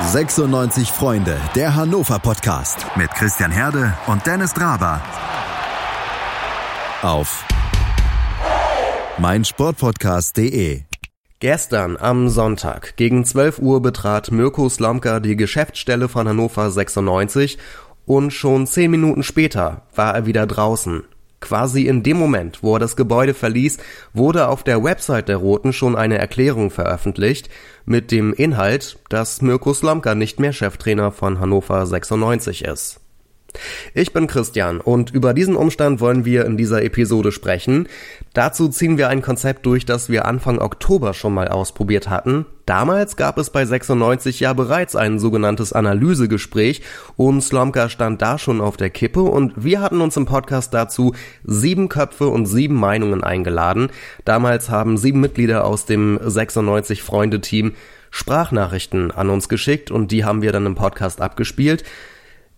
96 Freunde, der Hannover Podcast mit Christian Herde und Dennis Draber. Auf meinsportpodcast.de. Gestern am Sonntag gegen 12 Uhr betrat Mirko Slomka die Geschäftsstelle von Hannover 96 und schon 10 Minuten später war er wieder draußen. Quasi in dem Moment, wo er das Gebäude verließ, wurde auf der Website der Roten schon eine Erklärung veröffentlicht mit dem Inhalt, dass Mirko Slomka nicht mehr Cheftrainer von Hannover 96 ist. Ich bin Christian und über diesen Umstand wollen wir in dieser Episode sprechen. Dazu ziehen wir ein Konzept durch, das wir Anfang Oktober schon mal ausprobiert hatten. Damals gab es bei 96 ja bereits ein sogenanntes Analysegespräch und Slomka stand da schon auf der Kippe und wir hatten uns im Podcast dazu sieben Köpfe und sieben Meinungen eingeladen. Damals haben sieben Mitglieder aus dem 96 Freunde Team Sprachnachrichten an uns geschickt und die haben wir dann im Podcast abgespielt.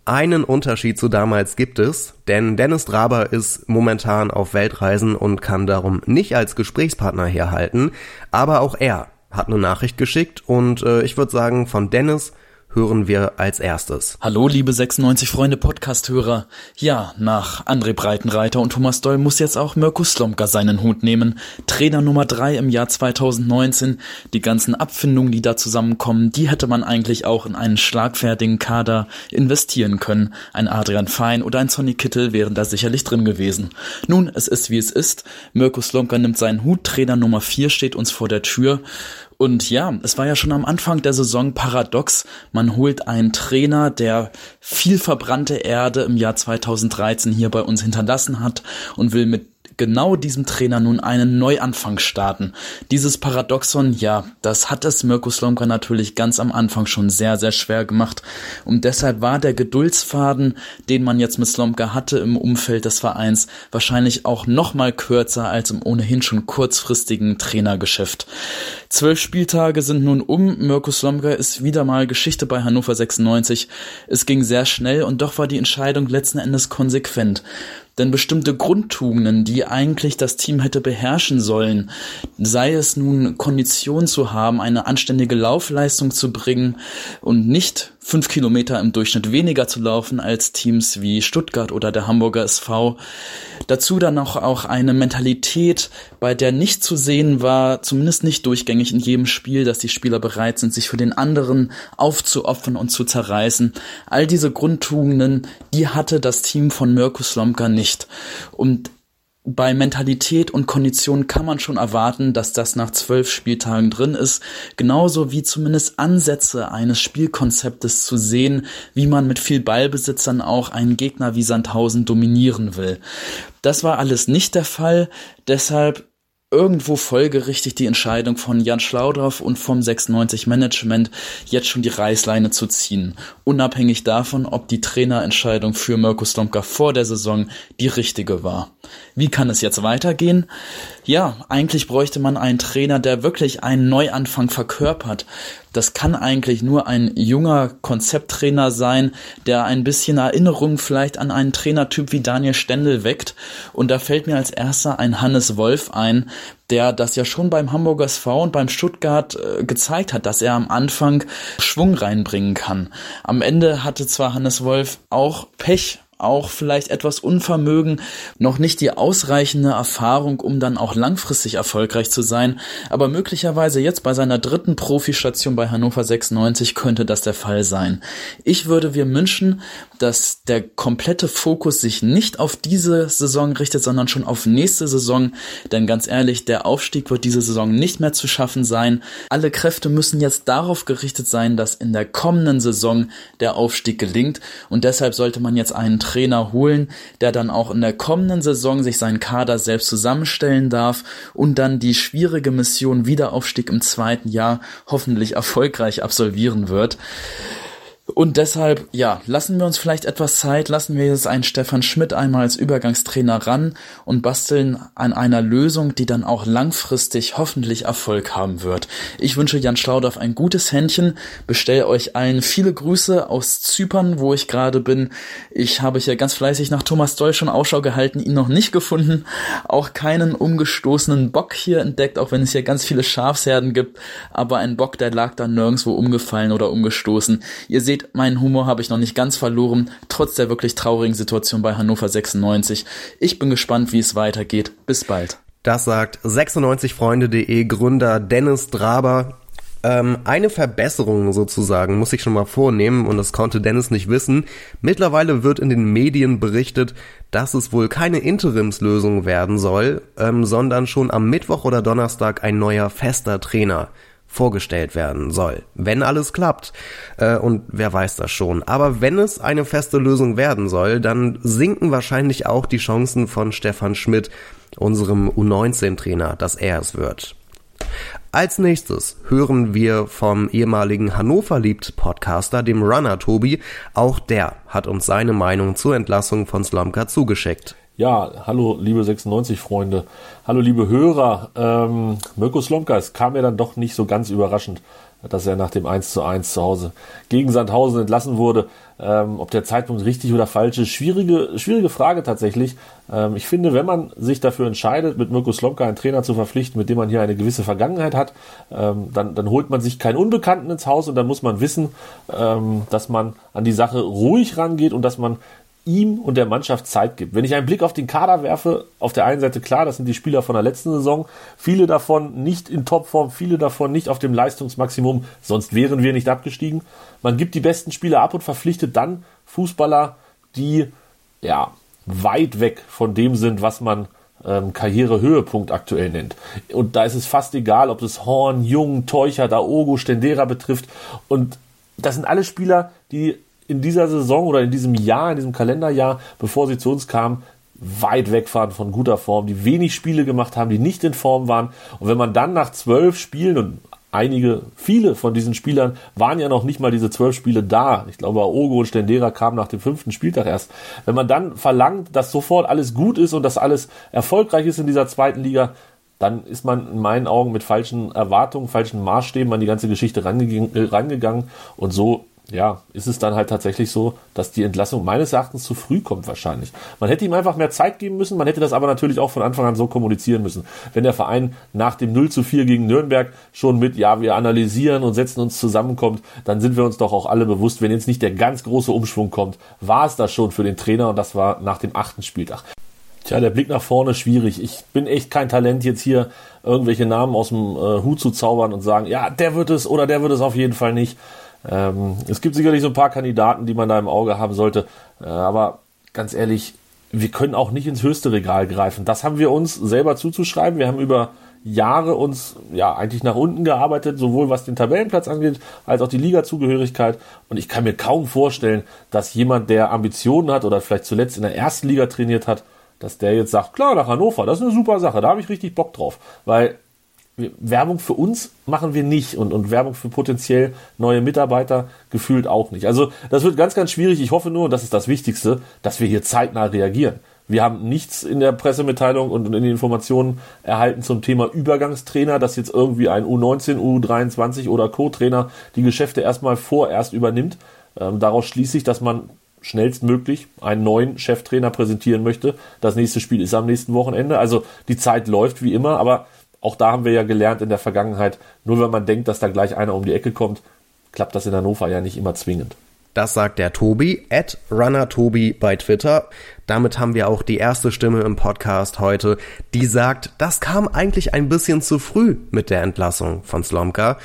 Einen Unterschied zu damals gibt es, denn Dennis Draber ist momentan auf Weltreisen und kann darum nicht als Gesprächspartner herhalten, aber auch er hat eine Nachricht geschickt und äh, ich würde sagen, von Dennis hören wir als erstes. Hallo, liebe 96 Freunde Podcast-Hörer. Ja, nach André Breitenreiter und Thomas Doll muss jetzt auch Mirko Slomka seinen Hut nehmen. Trainer Nummer drei im Jahr 2019. Die ganzen Abfindungen, die da zusammenkommen, die hätte man eigentlich auch in einen schlagfertigen Kader investieren können. Ein Adrian Fein oder ein Sonny Kittel wären da sicherlich drin gewesen. Nun, es ist wie es ist. Mirko Slomka nimmt seinen Hut. Trainer Nummer vier steht uns vor der Tür. Und ja, es war ja schon am Anfang der Saison paradox. Man holt einen Trainer, der viel verbrannte Erde im Jahr 2013 hier bei uns hinterlassen hat und will mit genau diesem Trainer nun einen Neuanfang starten. Dieses Paradoxon, ja, das hat es Mirko Slomka natürlich ganz am Anfang schon sehr, sehr schwer gemacht. Und deshalb war der Geduldsfaden, den man jetzt mit Slomka hatte im Umfeld des Vereins, wahrscheinlich auch noch mal kürzer als im ohnehin schon kurzfristigen Trainergeschäft. Zwölf Spieltage sind nun um. Mirko Slomka ist wieder mal Geschichte bei Hannover 96. Es ging sehr schnell und doch war die Entscheidung letzten Endes konsequent. Denn bestimmte Grundtugenden, die eigentlich das Team hätte beherrschen sollen, sei es nun Kondition zu haben, eine anständige Laufleistung zu bringen und nicht fünf Kilometer im Durchschnitt weniger zu laufen als Teams wie Stuttgart oder der Hamburger SV. Dazu dann auch, auch eine Mentalität, bei der nicht zu sehen war, zumindest nicht durchgängig in jedem Spiel, dass die Spieler bereit sind, sich für den anderen aufzuopfern und zu zerreißen. All diese Grundtugenden, die hatte das Team von Mirko Slomka nicht. Und bei Mentalität und Kondition kann man schon erwarten, dass das nach zwölf Spieltagen drin ist, genauso wie zumindest Ansätze eines Spielkonzeptes zu sehen, wie man mit viel Ballbesitzern auch einen Gegner wie Sandhausen dominieren will. Das war alles nicht der Fall, deshalb irgendwo folgerichtig die Entscheidung von Jan Schlaudorff und vom 96 Management, jetzt schon die Reißleine zu ziehen, unabhängig davon, ob die Trainerentscheidung für Mirko Slomka vor der Saison die richtige war. Wie kann es jetzt weitergehen? Ja, eigentlich bräuchte man einen Trainer, der wirklich einen Neuanfang verkörpert. Das kann eigentlich nur ein junger Konzepttrainer sein, der ein bisschen Erinnerung vielleicht an einen Trainertyp wie Daniel Stendel weckt. Und da fällt mir als erster ein Hannes Wolf ein, der das ja schon beim Hamburger SV und beim Stuttgart äh, gezeigt hat, dass er am Anfang Schwung reinbringen kann. Am Ende hatte zwar Hannes Wolf auch Pech auch vielleicht etwas Unvermögen, noch nicht die ausreichende Erfahrung, um dann auch langfristig erfolgreich zu sein, aber möglicherweise jetzt bei seiner dritten Profistation bei Hannover 96 könnte das der Fall sein. Ich würde wir wünschen, dass der komplette Fokus sich nicht auf diese Saison richtet, sondern schon auf nächste Saison, denn ganz ehrlich, der Aufstieg wird diese Saison nicht mehr zu schaffen sein. Alle Kräfte müssen jetzt darauf gerichtet sein, dass in der kommenden Saison der Aufstieg gelingt und deshalb sollte man jetzt einen Trainer holen, der dann auch in der kommenden Saison sich seinen Kader selbst zusammenstellen darf und dann die schwierige Mission Wiederaufstieg im zweiten Jahr hoffentlich erfolgreich absolvieren wird. Und deshalb, ja, lassen wir uns vielleicht etwas Zeit, lassen wir jetzt einen Stefan Schmidt einmal als Übergangstrainer ran und basteln an einer Lösung, die dann auch langfristig hoffentlich Erfolg haben wird. Ich wünsche Jan Schlaudorf ein gutes Händchen, bestelle euch allen viele Grüße aus Zypern, wo ich gerade bin. Ich habe hier ganz fleißig nach Thomas Doll schon Ausschau gehalten, ihn noch nicht gefunden, auch keinen umgestoßenen Bock hier entdeckt, auch wenn es hier ganz viele Schafsherden gibt, aber ein Bock, der lag da nirgendwo umgefallen oder umgestoßen. Ihr seht, meinen Humor habe ich noch nicht ganz verloren, trotz der wirklich traurigen Situation bei Hannover 96. Ich bin gespannt, wie es weitergeht. Bis bald. Das sagt 96freunde.de Gründer Dennis Draber. Ähm, eine Verbesserung sozusagen muss ich schon mal vornehmen und das konnte Dennis nicht wissen. Mittlerweile wird in den Medien berichtet, dass es wohl keine Interimslösung werden soll, ähm, sondern schon am Mittwoch oder Donnerstag ein neuer fester Trainer vorgestellt werden soll. Wenn alles klappt. Äh, und wer weiß das schon. Aber wenn es eine feste Lösung werden soll, dann sinken wahrscheinlich auch die Chancen von Stefan Schmidt, unserem U19-Trainer, dass er es wird. Als nächstes hören wir vom ehemaligen Hannover liebt Podcaster, dem Runner Tobi. Auch der hat uns seine Meinung zur Entlassung von Slomka zugeschickt. Ja, hallo liebe 96-Freunde, hallo liebe Hörer. Ähm, Mirko Slomka, es kam mir dann doch nicht so ganz überraschend, dass er nach dem 1 zu 1 zu Hause gegen Sandhausen entlassen wurde. Ähm, ob der Zeitpunkt richtig oder falsch ist, schwierige, schwierige Frage tatsächlich. Ähm, ich finde, wenn man sich dafür entscheidet, mit Mirko Slomka einen Trainer zu verpflichten, mit dem man hier eine gewisse Vergangenheit hat, ähm, dann, dann holt man sich keinen Unbekannten ins Haus und dann muss man wissen, ähm, dass man an die Sache ruhig rangeht und dass man ihm und der Mannschaft Zeit gibt. Wenn ich einen Blick auf den Kader werfe, auf der einen Seite klar, das sind die Spieler von der letzten Saison, viele davon nicht in Topform, viele davon nicht auf dem Leistungsmaximum, sonst wären wir nicht abgestiegen. Man gibt die besten Spieler ab und verpflichtet dann Fußballer, die ja weit weg von dem sind, was man ähm, Karrierehöhepunkt aktuell nennt. Und da ist es fast egal, ob es Horn, Jung, Teucher, Daogo, Stendera betrifft. Und das sind alle Spieler, die in dieser Saison oder in diesem Jahr, in diesem Kalenderjahr, bevor sie zu uns kamen, weit weg waren von guter Form, die wenig Spiele gemacht haben, die nicht in Form waren. Und wenn man dann nach zwölf Spielen und einige, viele von diesen Spielern waren ja noch nicht mal diese zwölf Spiele da. Ich glaube, Ogo und Stendera kamen nach dem fünften Spieltag erst. Wenn man dann verlangt, dass sofort alles gut ist und dass alles erfolgreich ist in dieser zweiten Liga, dann ist man in meinen Augen mit falschen Erwartungen, falschen Maßstäben an die ganze Geschichte rangegangen und so ja, ist es dann halt tatsächlich so, dass die Entlassung meines Erachtens zu früh kommt wahrscheinlich. Man hätte ihm einfach mehr Zeit geben müssen, man hätte das aber natürlich auch von Anfang an so kommunizieren müssen. Wenn der Verein nach dem 0 zu 4 gegen Nürnberg schon mit, ja, wir analysieren und setzen uns zusammenkommt, dann sind wir uns doch auch alle bewusst, wenn jetzt nicht der ganz große Umschwung kommt, war es das schon für den Trainer und das war nach dem achten Spieltag. Tja, der Blick nach vorne schwierig. Ich bin echt kein Talent, jetzt hier irgendwelche Namen aus dem äh, Hut zu zaubern und sagen, ja, der wird es oder der wird es auf jeden Fall nicht. Ähm, es gibt sicherlich so ein paar Kandidaten, die man da im Auge haben sollte, äh, aber ganz ehrlich, wir können auch nicht ins höchste Regal greifen. Das haben wir uns selber zuzuschreiben. Wir haben über Jahre uns ja eigentlich nach unten gearbeitet, sowohl was den Tabellenplatz angeht, als auch die Ligazugehörigkeit. Und ich kann mir kaum vorstellen, dass jemand, der Ambitionen hat oder vielleicht zuletzt in der ersten Liga trainiert hat, dass der jetzt sagt, klar, nach Hannover, das ist eine super Sache, da habe ich richtig Bock drauf. Weil Werbung für uns machen wir nicht und, und Werbung für potenziell neue Mitarbeiter gefühlt auch nicht. Also das wird ganz, ganz schwierig. Ich hoffe nur, und das ist das Wichtigste, dass wir hier zeitnah reagieren. Wir haben nichts in der Pressemitteilung und in den Informationen erhalten zum Thema Übergangstrainer, dass jetzt irgendwie ein U19, U23 oder Co-Trainer die Geschäfte erstmal vorerst übernimmt. Ähm, daraus schließe ich, dass man schnellstmöglich einen neuen Cheftrainer präsentieren möchte. Das nächste Spiel ist am nächsten Wochenende. Also die Zeit läuft wie immer, aber auch da haben wir ja gelernt in der Vergangenheit, nur wenn man denkt, dass da gleich einer um die Ecke kommt, klappt das in Hannover ja nicht immer zwingend. Das sagt der Tobi, at RunnerTobi bei Twitter. Damit haben wir auch die erste Stimme im Podcast heute, die sagt, das kam eigentlich ein bisschen zu früh mit der Entlassung von Slomka.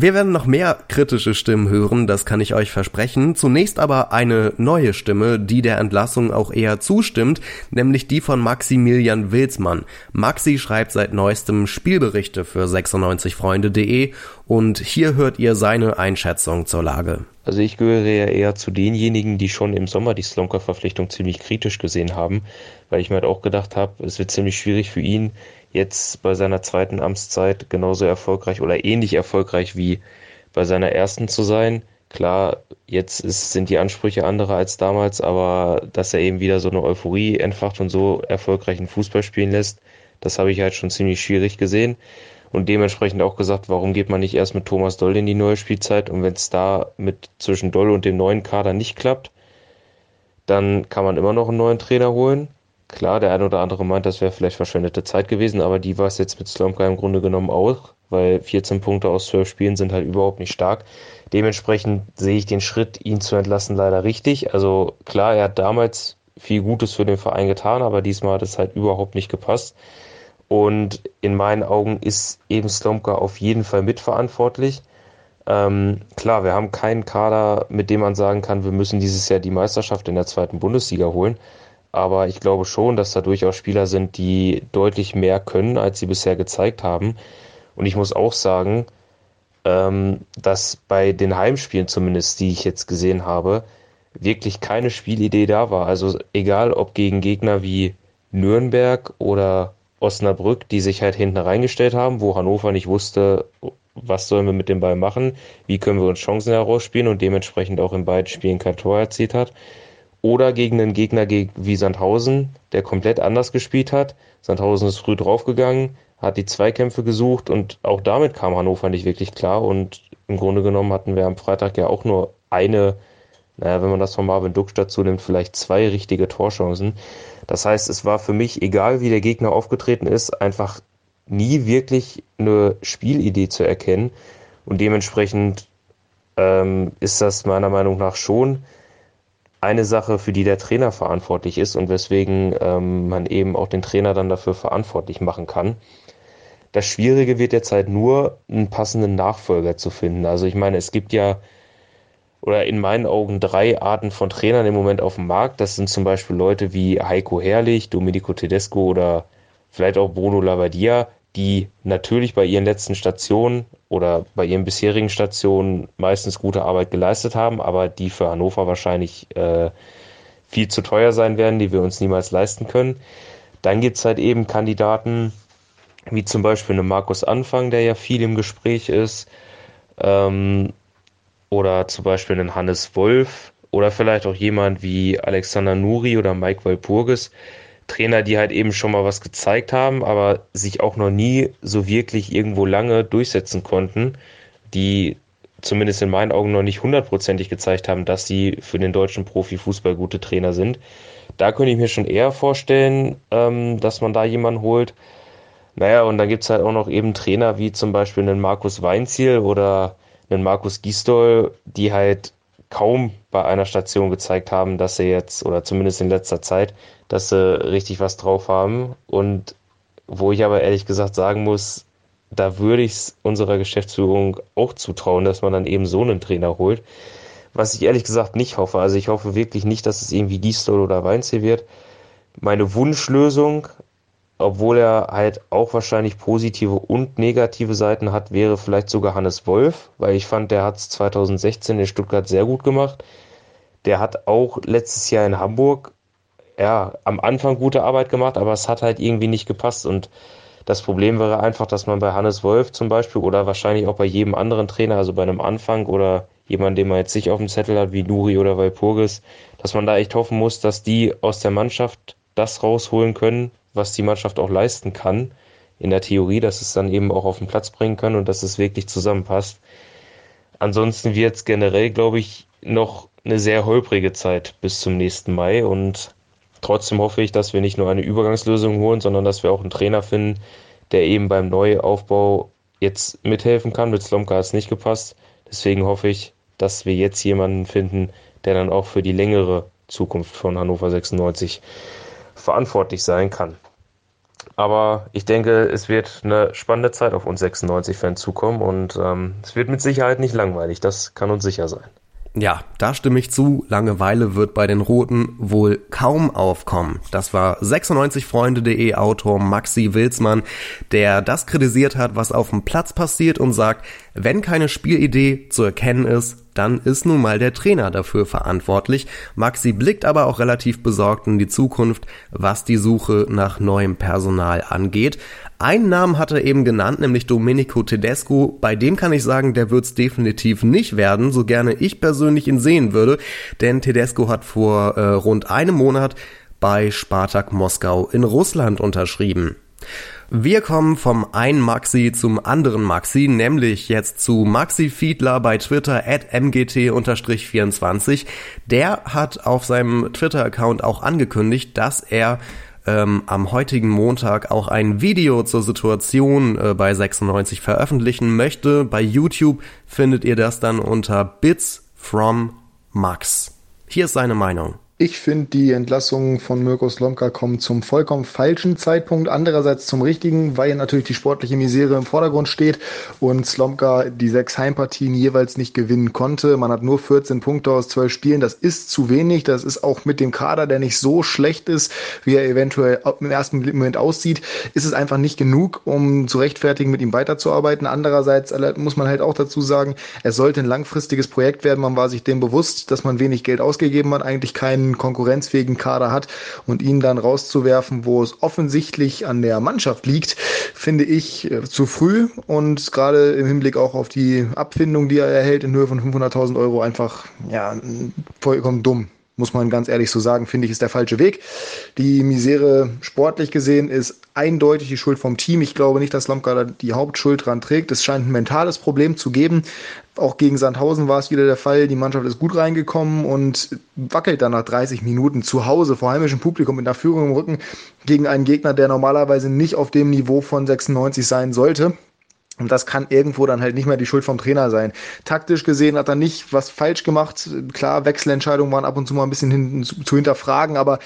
Wir werden noch mehr kritische Stimmen hören, das kann ich euch versprechen. Zunächst aber eine neue Stimme, die der Entlassung auch eher zustimmt, nämlich die von Maximilian Wilsmann. Maxi schreibt seit neuestem Spielberichte für 96freunde.de und hier hört ihr seine Einschätzung zur Lage. Also ich gehöre ja eher zu denjenigen, die schon im Sommer die Slonka-Verpflichtung ziemlich kritisch gesehen haben, weil ich mir halt auch gedacht habe, es wird ziemlich schwierig für ihn, jetzt bei seiner zweiten Amtszeit genauso erfolgreich oder ähnlich erfolgreich wie bei seiner ersten zu sein. Klar, jetzt ist, sind die Ansprüche andere als damals, aber dass er eben wieder so eine Euphorie entfacht und so erfolgreichen Fußball spielen lässt, das habe ich halt schon ziemlich schwierig gesehen und dementsprechend auch gesagt, warum geht man nicht erst mit Thomas Doll in die neue Spielzeit und wenn es da mit zwischen Doll und dem neuen Kader nicht klappt, dann kann man immer noch einen neuen Trainer holen. Klar, der eine oder andere meint, das wäre vielleicht verschwendete Zeit gewesen, aber die war es jetzt mit Slomka im Grunde genommen auch, weil 14 Punkte aus 12 Spielen sind halt überhaupt nicht stark. Dementsprechend sehe ich den Schritt, ihn zu entlassen, leider richtig. Also klar, er hat damals viel Gutes für den Verein getan, aber diesmal hat es halt überhaupt nicht gepasst. Und in meinen Augen ist eben Slomka auf jeden Fall mitverantwortlich. Ähm, klar, wir haben keinen Kader, mit dem man sagen kann, wir müssen dieses Jahr die Meisterschaft in der zweiten Bundesliga holen. Aber ich glaube schon, dass da durchaus Spieler sind, die deutlich mehr können, als sie bisher gezeigt haben. Und ich muss auch sagen, ähm, dass bei den Heimspielen zumindest, die ich jetzt gesehen habe, wirklich keine Spielidee da war. Also egal ob gegen Gegner wie Nürnberg oder Osnabrück, die sich halt hinten reingestellt haben, wo Hannover nicht wusste, was sollen wir mit dem Ball machen, wie können wir uns Chancen herausspielen und dementsprechend auch in beiden Spielen kein Tor erzielt hat. Oder gegen einen Gegner wie Sandhausen, der komplett anders gespielt hat. Sandhausen ist früh draufgegangen, hat die Zweikämpfe gesucht und auch damit kam Hannover nicht wirklich klar. Und im Grunde genommen hatten wir am Freitag ja auch nur eine, naja, wenn man das von Marvin Duck dazu nimmt, vielleicht zwei richtige Torchancen. Das heißt, es war für mich, egal wie der Gegner aufgetreten ist, einfach nie wirklich eine Spielidee zu erkennen. Und dementsprechend ähm, ist das meiner Meinung nach schon eine Sache, für die der Trainer verantwortlich ist und weswegen ähm, man eben auch den Trainer dann dafür verantwortlich machen kann. Das Schwierige wird halt nur, einen passenden Nachfolger zu finden. Also ich meine, es gibt ja oder in meinen Augen drei Arten von Trainern im Moment auf dem Markt. Das sind zum Beispiel Leute wie Heiko Herrlich, Domenico Tedesco oder vielleicht auch Bruno Lavadia, die natürlich bei ihren letzten Stationen oder bei ihren bisherigen Stationen meistens gute Arbeit geleistet haben, aber die für Hannover wahrscheinlich äh, viel zu teuer sein werden, die wir uns niemals leisten können. Dann gibt es halt eben Kandidaten wie zum Beispiel eine Markus Anfang, der ja viel im Gespräch ist. Ähm, oder zum Beispiel einen Hannes Wolf oder vielleicht auch jemand wie Alexander Nuri oder Mike Walpurgis. Trainer, die halt eben schon mal was gezeigt haben, aber sich auch noch nie so wirklich irgendwo lange durchsetzen konnten, die zumindest in meinen Augen noch nicht hundertprozentig gezeigt haben, dass sie für den deutschen Profifußball gute Trainer sind. Da könnte ich mir schon eher vorstellen, ähm, dass man da jemanden holt. Naja, und dann gibt es halt auch noch eben Trainer wie zum Beispiel einen Markus Weinziel oder einen Markus Gisdol, die halt kaum bei einer Station gezeigt haben, dass sie jetzt, oder zumindest in letzter Zeit, dass sie richtig was drauf haben. Und wo ich aber ehrlich gesagt sagen muss, da würde ich es unserer Geschäftsführung auch zutrauen, dass man dann eben so einen Trainer holt. Was ich ehrlich gesagt nicht hoffe. Also ich hoffe wirklich nicht, dass es irgendwie Gisdol oder Weinziel wird. Meine Wunschlösung obwohl er halt auch wahrscheinlich positive und negative Seiten hat, wäre vielleicht sogar Hannes Wolf, weil ich fand, der hat es 2016 in Stuttgart sehr gut gemacht. Der hat auch letztes Jahr in Hamburg ja am Anfang gute Arbeit gemacht, aber es hat halt irgendwie nicht gepasst und das Problem wäre einfach, dass man bei Hannes Wolf zum Beispiel oder wahrscheinlich auch bei jedem anderen Trainer, also bei einem Anfang oder jemand, den man jetzt nicht auf dem Zettel hat, wie Nuri oder Walpurgis, dass man da echt hoffen muss, dass die aus der Mannschaft das rausholen können, was die Mannschaft auch leisten kann, in der Theorie, dass es dann eben auch auf den Platz bringen kann und dass es wirklich zusammenpasst. Ansonsten wird es generell, glaube ich, noch eine sehr holprige Zeit bis zum nächsten Mai und trotzdem hoffe ich, dass wir nicht nur eine Übergangslösung holen, sondern dass wir auch einen Trainer finden, der eben beim Neuaufbau jetzt mithelfen kann. Mit Slomka hat es nicht gepasst. Deswegen hoffe ich, dass wir jetzt jemanden finden, der dann auch für die längere Zukunft von Hannover 96 verantwortlich sein kann. Aber ich denke, es wird eine spannende Zeit auf uns 96-Fans zukommen und ähm, es wird mit Sicherheit nicht langweilig, das kann uns sicher sein. Ja, da stimme ich zu. Langeweile wird bei den Roten wohl kaum aufkommen. Das war 96freunde.de Autor Maxi Wilsmann, der das kritisiert hat, was auf dem Platz passiert und sagt, Wenn keine Spielidee zu erkennen ist, dann ist nun mal der Trainer dafür verantwortlich. Maxi blickt aber auch relativ besorgt in die Zukunft, was die Suche nach neuem Personal angeht. Einen Namen hat er eben genannt, nämlich Domenico Tedesco. Bei dem kann ich sagen, der wird's definitiv nicht werden, so gerne ich persönlich ihn sehen würde, denn Tedesco hat vor äh, rund einem Monat bei Spartak Moskau in Russland unterschrieben. Wir kommen vom einen Maxi zum anderen Maxi, nämlich jetzt zu Maxi Fiedler bei Twitter at mgt-24. Der hat auf seinem Twitter-Account auch angekündigt, dass er ähm, am heutigen Montag auch ein Video zur Situation äh, bei 96 veröffentlichen möchte. Bei YouTube findet ihr das dann unter Bits from Max. Hier ist seine Meinung. Ich finde, die Entlassungen von Mirko Slomka kommen zum vollkommen falschen Zeitpunkt. Andererseits zum richtigen, weil natürlich die sportliche Misere im Vordergrund steht und Slomka die sechs Heimpartien jeweils nicht gewinnen konnte. Man hat nur 14 Punkte aus 12 Spielen. Das ist zu wenig. Das ist auch mit dem Kader, der nicht so schlecht ist, wie er eventuell im ersten Moment aussieht, ist es einfach nicht genug, um zu rechtfertigen, mit ihm weiterzuarbeiten. Andererseits muss man halt auch dazu sagen, es sollte ein langfristiges Projekt werden. Man war sich dem bewusst, dass man wenig Geld ausgegeben hat, eigentlich keinen konkurrenzfähigen Kader hat und ihn dann rauszuwerfen, wo es offensichtlich an der Mannschaft liegt, finde ich äh, zu früh und gerade im Hinblick auch auf die Abfindung, die er erhält in Höhe von 500.000 Euro einfach ja vollkommen dumm muss man ganz ehrlich so sagen, finde ich, ist der falsche Weg. Die Misere sportlich gesehen ist eindeutig die Schuld vom Team. Ich glaube nicht, dass Lomka die Hauptschuld dran trägt. Es scheint ein mentales Problem zu geben. Auch gegen Sandhausen war es wieder der Fall. Die Mannschaft ist gut reingekommen und wackelt dann nach 30 Minuten zu Hause vor heimischem Publikum mit einer Führung im Rücken gegen einen Gegner, der normalerweise nicht auf dem Niveau von 96 sein sollte. Und das kann irgendwo dann halt nicht mehr die Schuld vom Trainer sein. Taktisch gesehen hat er nicht was falsch gemacht. Klar, Wechselentscheidungen waren ab und zu mal ein bisschen hin, zu, zu hinterfragen, aber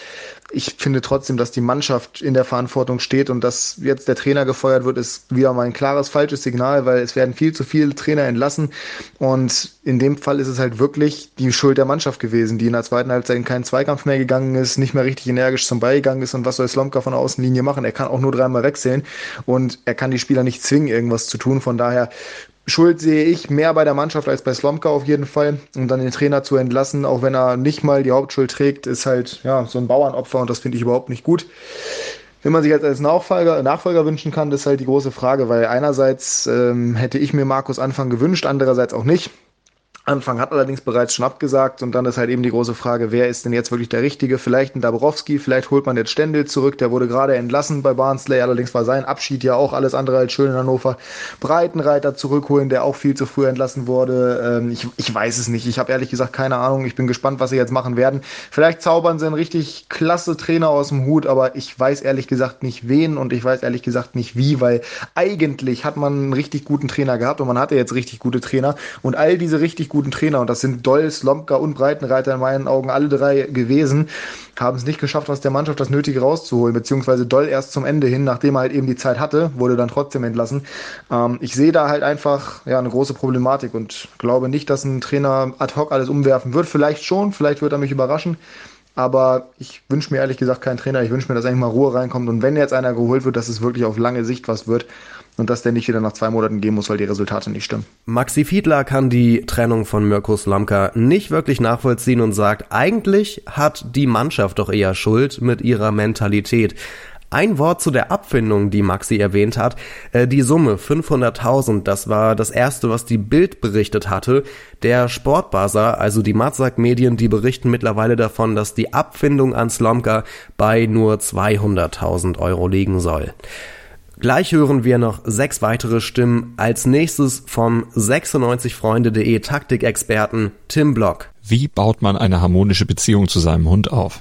ich finde trotzdem, dass die Mannschaft in der Verantwortung steht und dass jetzt der Trainer gefeuert wird, ist wieder mal ein klares falsches Signal, weil es werden viel zu viele Trainer entlassen und in dem Fall ist es halt wirklich die Schuld der Mannschaft gewesen, die in der zweiten Halbzeit in keinen Zweikampf mehr gegangen ist, nicht mehr richtig energisch zum Ball gegangen ist und was soll Slomka von der Außenlinie machen? Er kann auch nur dreimal wechseln und er kann die Spieler nicht zwingen, irgendwas zu tun. Von daher Schuld sehe ich mehr bei der Mannschaft als bei Slomka auf jeden Fall. Und dann den Trainer zu entlassen, auch wenn er nicht mal die Hauptschuld trägt, ist halt ja so ein Bauernopfer und das finde ich überhaupt nicht gut. Wenn man sich jetzt als Nachfolger, Nachfolger wünschen kann, das ist halt die große Frage, weil einerseits ähm, hätte ich mir Markus Anfang gewünscht, andererseits auch nicht. Anfang hat allerdings bereits schon abgesagt und dann ist halt eben die große Frage, wer ist denn jetzt wirklich der Richtige? Vielleicht ein Dabrowski, vielleicht holt man jetzt Stendel zurück, der wurde gerade entlassen bei Barnsley, allerdings war sein Abschied ja auch alles andere als schön in Hannover. Breitenreiter zurückholen, der auch viel zu früh entlassen wurde. Ähm, ich, ich weiß es nicht, ich habe ehrlich gesagt keine Ahnung, ich bin gespannt, was sie jetzt machen werden. Vielleicht zaubern sie einen richtig klasse Trainer aus dem Hut, aber ich weiß ehrlich gesagt nicht wen und ich weiß ehrlich gesagt nicht wie, weil eigentlich hat man einen richtig guten Trainer gehabt und man hatte jetzt richtig gute Trainer und all diese richtig guten Trainer, und das sind Doll, Slomka und Breitenreiter in meinen Augen alle drei gewesen, haben es nicht geschafft, aus der Mannschaft das Nötige rauszuholen, beziehungsweise Doll erst zum Ende hin, nachdem er halt eben die Zeit hatte, wurde dann trotzdem entlassen. Ähm, ich sehe da halt einfach ja eine große Problematik und glaube nicht, dass ein Trainer ad hoc alles umwerfen wird. Vielleicht schon, vielleicht wird er mich überraschen. Aber ich wünsche mir ehrlich gesagt keinen Trainer. Ich wünsche mir, dass eigentlich mal Ruhe reinkommt. Und wenn jetzt einer geholt wird, dass es wirklich auf lange Sicht was wird und dass der nicht wieder nach zwei Monaten gehen muss, weil die Resultate nicht stimmen. Maxi Fiedler kann die Trennung von Mirko Slamka nicht wirklich nachvollziehen und sagt, eigentlich hat die Mannschaft doch eher Schuld mit ihrer Mentalität. Ein Wort zu der Abfindung, die Maxi erwähnt hat. Äh, die Summe 500.000, das war das erste, was die Bild berichtet hatte. Der Sportbuzzer, also die Matzak Medien, die berichten mittlerweile davon, dass die Abfindung an Slomka bei nur 200.000 Euro liegen soll. Gleich hören wir noch sechs weitere Stimmen. Als nächstes vom 96freunde.de Taktikexperten Tim Block. Wie baut man eine harmonische Beziehung zu seinem Hund auf?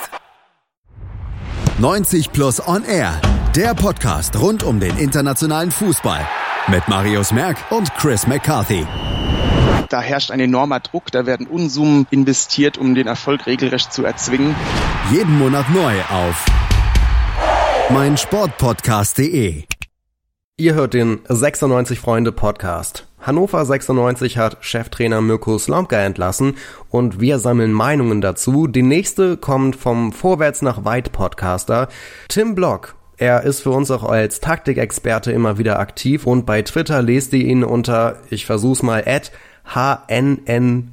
90 Plus On Air. Der Podcast rund um den internationalen Fußball. Mit Marius Merck und Chris McCarthy. da herrscht ein enormer Druck, da werden Unsummen investiert, um den Erfolg regelrecht zu erzwingen. Jeden Monat neu auf meinsportpodcast.de. Ihr hört den 96 Freunde Podcast. Hannover 96 hat Cheftrainer Mirko Slomka entlassen und wir sammeln Meinungen dazu. Die nächste kommt vom Vorwärts nach Weit Podcaster Tim Block. Er ist für uns auch als Taktikexperte immer wieder aktiv und bei Twitter lest ihr ihn unter, ich versuch's mal, at HNNVRD.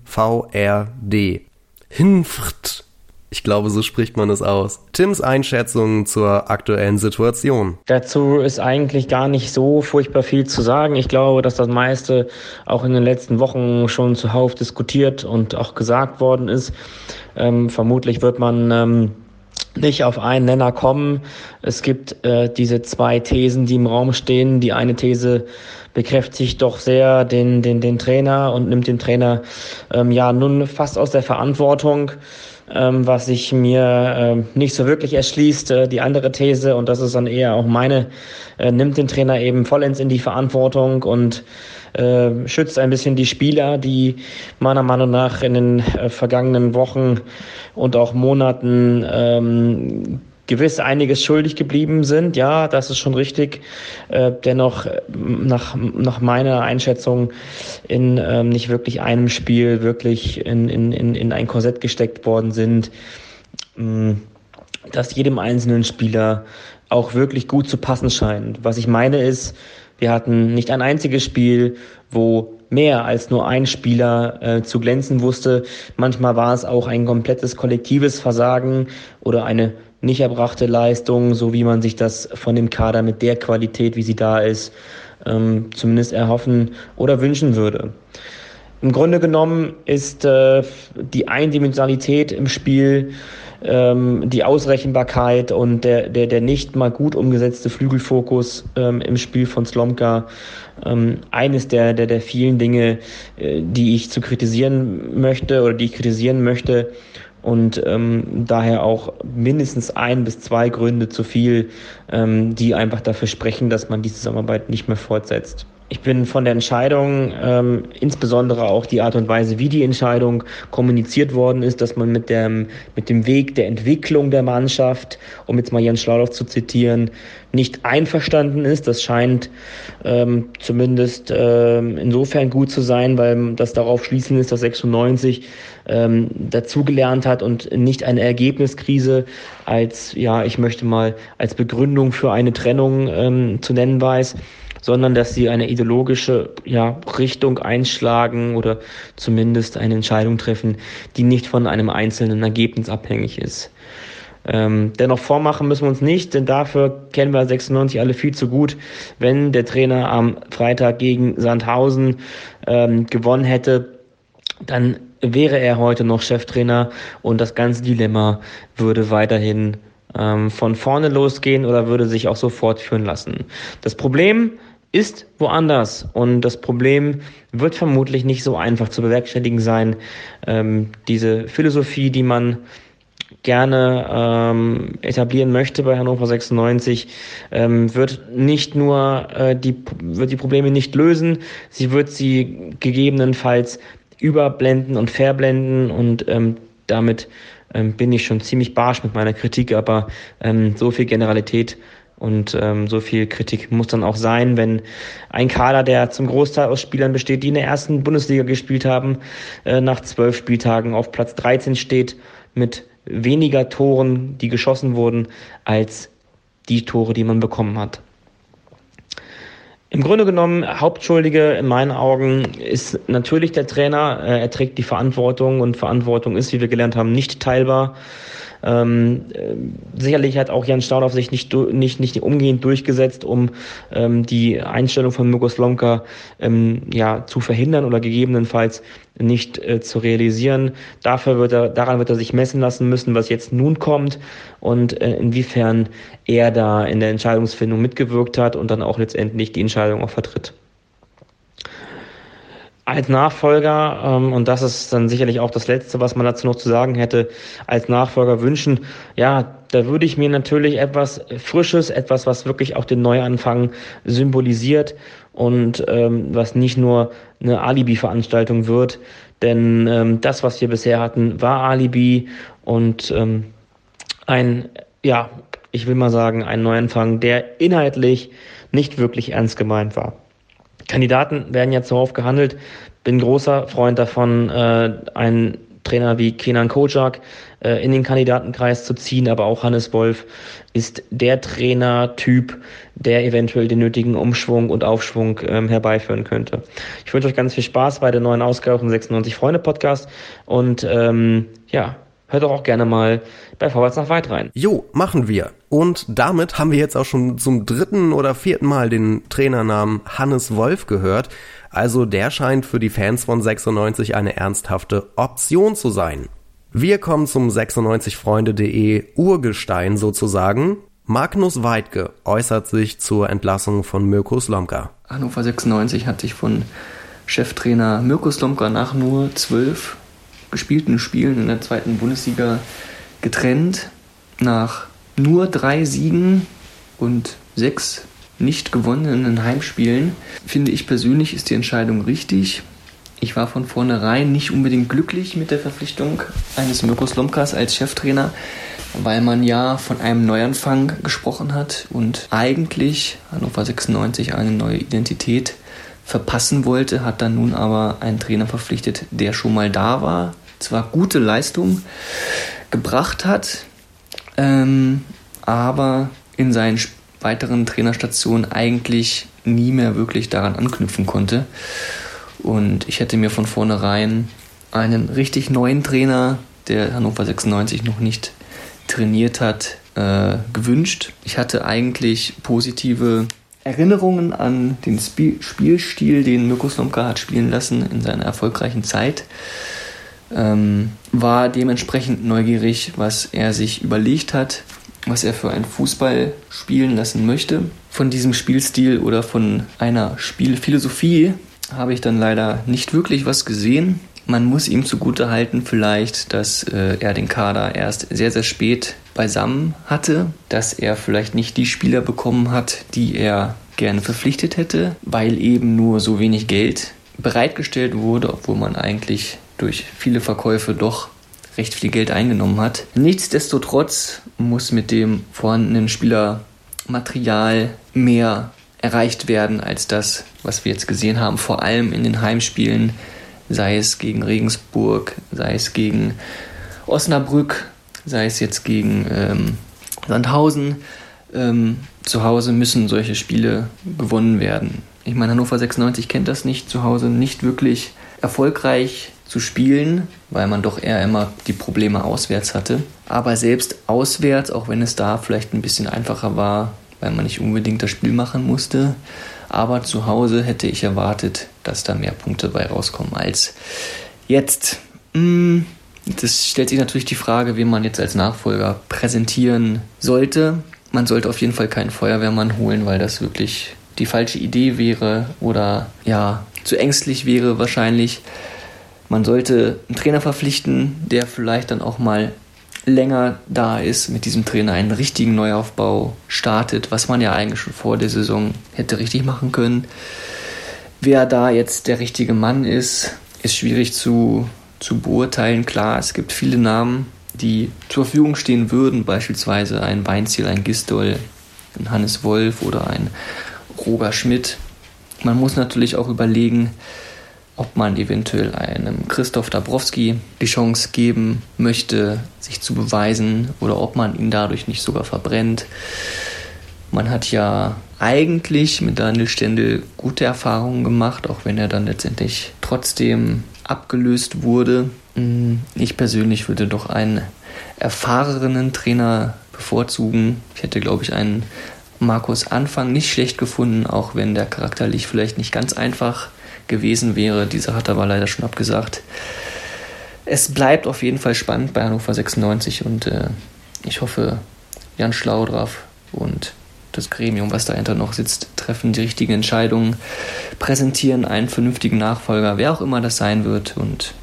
Hinfrt. Ich glaube, so spricht man es aus. Tims Einschätzung zur aktuellen Situation. Dazu ist eigentlich gar nicht so furchtbar viel zu sagen. Ich glaube, dass das meiste auch in den letzten Wochen schon zuhauf diskutiert und auch gesagt worden ist. Ähm, vermutlich wird man ähm, nicht auf einen Nenner kommen. Es gibt äh, diese zwei Thesen, die im Raum stehen. Die eine These bekräftigt doch sehr den, den, den Trainer und nimmt den Trainer ähm, ja nun fast aus der Verantwortung ähm, was sich mir äh, nicht so wirklich erschließt. Äh, die andere These, und das ist dann eher auch meine, äh, nimmt den Trainer eben vollends in die Verantwortung und äh, schützt ein bisschen die Spieler, die meiner Meinung nach in den äh, vergangenen Wochen und auch Monaten ähm, gewiss einiges schuldig geblieben sind. Ja, das ist schon richtig. Äh, dennoch äh, nach, nach meiner Einschätzung in ähm, nicht wirklich einem Spiel wirklich in, in, in, in ein Korsett gesteckt worden sind, mh, mm, dass jedem einzelnen Spieler auch wirklich gut zu passen scheint. Was ich meine ist, wir hatten nicht ein einziges Spiel, wo mehr als nur ein Spieler äh, zu glänzen wusste. Manchmal war es auch ein komplettes kollektives Versagen oder eine nicht erbrachte Leistung, so wie man sich das von dem Kader mit der Qualität, wie sie da ist, ähm, zumindest erhoffen oder wünschen würde. Im Grunde genommen ist äh, die Eindimensionalität im Spiel, ähm, die Ausrechenbarkeit und der, der, der nicht mal gut umgesetzte Flügelfokus ähm, im Spiel von Slomka ähm, eines der, der, der vielen Dinge, äh, die ich zu kritisieren möchte oder die ich kritisieren möchte und ähm, daher auch mindestens ein bis zwei Gründe zu viel, ähm, die einfach dafür sprechen, dass man diese Zusammenarbeit nicht mehr fortsetzt. Ich bin von der Entscheidung, ähm, insbesondere auch die Art und Weise, wie die Entscheidung kommuniziert worden ist, dass man mit dem, mit dem Weg der Entwicklung der Mannschaft, um jetzt mal Jens Schlaudoff zu zitieren, nicht einverstanden ist. Das scheint ähm, zumindest ähm, insofern gut zu sein, weil das darauf schließen ist, dass 96 ähm, dazugelernt hat und nicht eine Ergebniskrise als, ja, ich möchte mal als Begründung für eine Trennung ähm, zu nennen weiß sondern dass sie eine ideologische ja, Richtung einschlagen oder zumindest eine Entscheidung treffen, die nicht von einem einzelnen Ergebnis abhängig ist. Ähm, dennoch vormachen müssen wir uns nicht, denn dafür kennen wir 96 alle viel zu gut. Wenn der Trainer am Freitag gegen Sandhausen ähm, gewonnen hätte, dann wäre er heute noch Cheftrainer und das ganze Dilemma würde weiterhin ähm, von vorne losgehen oder würde sich auch so fortführen lassen. Das Problem ist woanders und das Problem wird vermutlich nicht so einfach zu bewerkstelligen sein. Ähm, diese Philosophie, die man gerne ähm, etablieren möchte bei Hannover 96, ähm, wird nicht nur äh, die wird die Probleme nicht lösen, sie wird sie gegebenenfalls überblenden und verblenden und ähm, damit ähm, bin ich schon ziemlich barsch mit meiner Kritik, aber ähm, so viel Generalität und ähm, so viel Kritik muss dann auch sein, wenn ein Kader, der zum Großteil aus Spielern besteht, die in der ersten Bundesliga gespielt haben, äh, nach zwölf Spieltagen auf Platz 13 steht mit weniger Toren, die geschossen wurden, als die Tore, die man bekommen hat. Im Grunde genommen, Hauptschuldige in meinen Augen ist natürlich der Trainer. Äh, er trägt die Verantwortung und Verantwortung ist, wie wir gelernt haben, nicht teilbar. Ähm, äh, sicherlich hat auch Jan Staudauf sich nicht, nicht, nicht umgehend durchgesetzt, um ähm, die Einstellung von Mirko Slomka ähm, ja, zu verhindern oder gegebenenfalls nicht äh, zu realisieren. Dafür wird er, daran wird er sich messen lassen müssen, was jetzt nun kommt und äh, inwiefern er da in der Entscheidungsfindung mitgewirkt hat und dann auch letztendlich die Entscheidung auch vertritt als Nachfolger, ähm, und das ist dann sicherlich auch das Letzte, was man dazu noch zu sagen hätte, als Nachfolger wünschen, ja, da würde ich mir natürlich etwas Frisches, etwas, was wirklich auch den Neuanfang symbolisiert und ähm, was nicht nur eine Alibi-Veranstaltung wird. Denn ähm, das, was wir bisher hatten, war Alibi und ähm, ein, ja, ich will mal sagen, ein Neuanfang, der inhaltlich nicht wirklich ernst gemeint war. Kandidaten werden ja zuhauf gehandelt. Bin großer Freund davon, äh, einen Trainer wie Kenan Kojak äh, in den Kandidatenkreis zu ziehen, aber auch Hannes Wolf ist der Trainertyp, der eventuell den nötigen Umschwung und Aufschwung ähm, herbeiführen könnte. Ich wünsche euch ganz viel Spaß bei der neuen Ausgabe vom 96 Freunde Podcast und ähm, ja, hört doch auch gerne mal bei Vorwärts nach Weit rein. Jo, machen wir. Und damit haben wir jetzt auch schon zum dritten oder vierten Mal den Trainernamen Hannes Wolf gehört. Also der scheint für die Fans von 96 eine ernsthafte Option zu sein. Wir kommen zum 96freunde.de Urgestein sozusagen. Magnus Weidke äußert sich zur Entlassung von Mirko Slomka. Hannover 96 hat sich von Cheftrainer Mirko Slomka nach nur zwölf gespielten Spielen in der zweiten Bundesliga getrennt. Nach nur drei Siegen und sechs nicht gewonnenen Heimspielen finde ich persönlich ist die Entscheidung richtig. Ich war von vornherein nicht unbedingt glücklich mit der Verpflichtung eines Mirko Slomkas als Cheftrainer, weil man ja von einem Neuanfang gesprochen hat und eigentlich Hannover 96 eine neue Identität verpassen wollte, hat dann nun aber einen Trainer verpflichtet, der schon mal da war, zwar gute Leistung gebracht hat, ähm, aber in seinen weiteren Trainerstationen eigentlich nie mehr wirklich daran anknüpfen konnte. Und ich hätte mir von vornherein einen richtig neuen Trainer, der Hannover 96 noch nicht trainiert hat, äh, gewünscht. Ich hatte eigentlich positive Erinnerungen an den Spiel Spielstil, den Mirko Slomka hat spielen lassen in seiner erfolgreichen Zeit. Ähm, war dementsprechend neugierig, was er sich überlegt hat, was er für einen Fußball spielen lassen möchte. Von diesem Spielstil oder von einer Spielphilosophie habe ich dann leider nicht wirklich was gesehen. Man muss ihm zugute halten vielleicht, dass äh, er den Kader erst sehr, sehr spät beisammen hatte, dass er vielleicht nicht die Spieler bekommen hat, die er gerne verpflichtet hätte, weil eben nur so wenig Geld bereitgestellt wurde, obwohl man eigentlich durch viele Verkäufe doch recht viel Geld eingenommen hat. Nichtsdestotrotz muss mit dem vorhandenen Spielermaterial mehr erreicht werden als das, was wir jetzt gesehen haben, vor allem in den Heimspielen, sei es gegen Regensburg, sei es gegen Osnabrück, sei es jetzt gegen ähm, Sandhausen. Ähm, zu Hause müssen solche Spiele gewonnen werden. Ich meine, Hannover 96 kennt das nicht, zu Hause nicht wirklich erfolgreich zu spielen, weil man doch eher immer die Probleme auswärts hatte. Aber selbst auswärts, auch wenn es da vielleicht ein bisschen einfacher war, weil man nicht unbedingt das Spiel machen musste. Aber zu Hause hätte ich erwartet, dass da mehr Punkte bei rauskommen als jetzt. Hm, das stellt sich natürlich die Frage, wen man jetzt als Nachfolger präsentieren sollte. Man sollte auf jeden Fall keinen Feuerwehrmann holen, weil das wirklich die falsche Idee wäre oder ja, zu ängstlich wäre wahrscheinlich. Man sollte einen Trainer verpflichten, der vielleicht dann auch mal länger da ist, mit diesem Trainer einen richtigen Neuaufbau startet, was man ja eigentlich schon vor der Saison hätte richtig machen können. Wer da jetzt der richtige Mann ist, ist schwierig zu, zu beurteilen. Klar, es gibt viele Namen, die zur Verfügung stehen würden, beispielsweise ein Weinziel, ein Gistol, ein Hannes Wolf oder ein Roger Schmidt. Man muss natürlich auch überlegen, ob man eventuell einem Christoph Dabrowski die Chance geben möchte, sich zu beweisen oder ob man ihn dadurch nicht sogar verbrennt. Man hat ja eigentlich mit Daniel Stendel gute Erfahrungen gemacht, auch wenn er dann letztendlich trotzdem abgelöst wurde. Hm, ich persönlich würde doch einen erfahrenen Trainer bevorzugen. Ich hätte, glaube ich, einen Markus Anfang nicht schlecht gefunden, auch wenn der charakterlich vielleicht nicht ganz einfach gewesen wäre. Dieser hat aber leider schon abgesagt. Es bleibt auf jeden Fall spannend bei Hannover 96 und äh, ich hoffe, Jan Schlaudraff und das Gremium, was dahinter noch sitzt, treffen die richtigen Entscheidungen, präsentieren einen vernünftigen Nachfolger, wer auch immer das sein wird. Und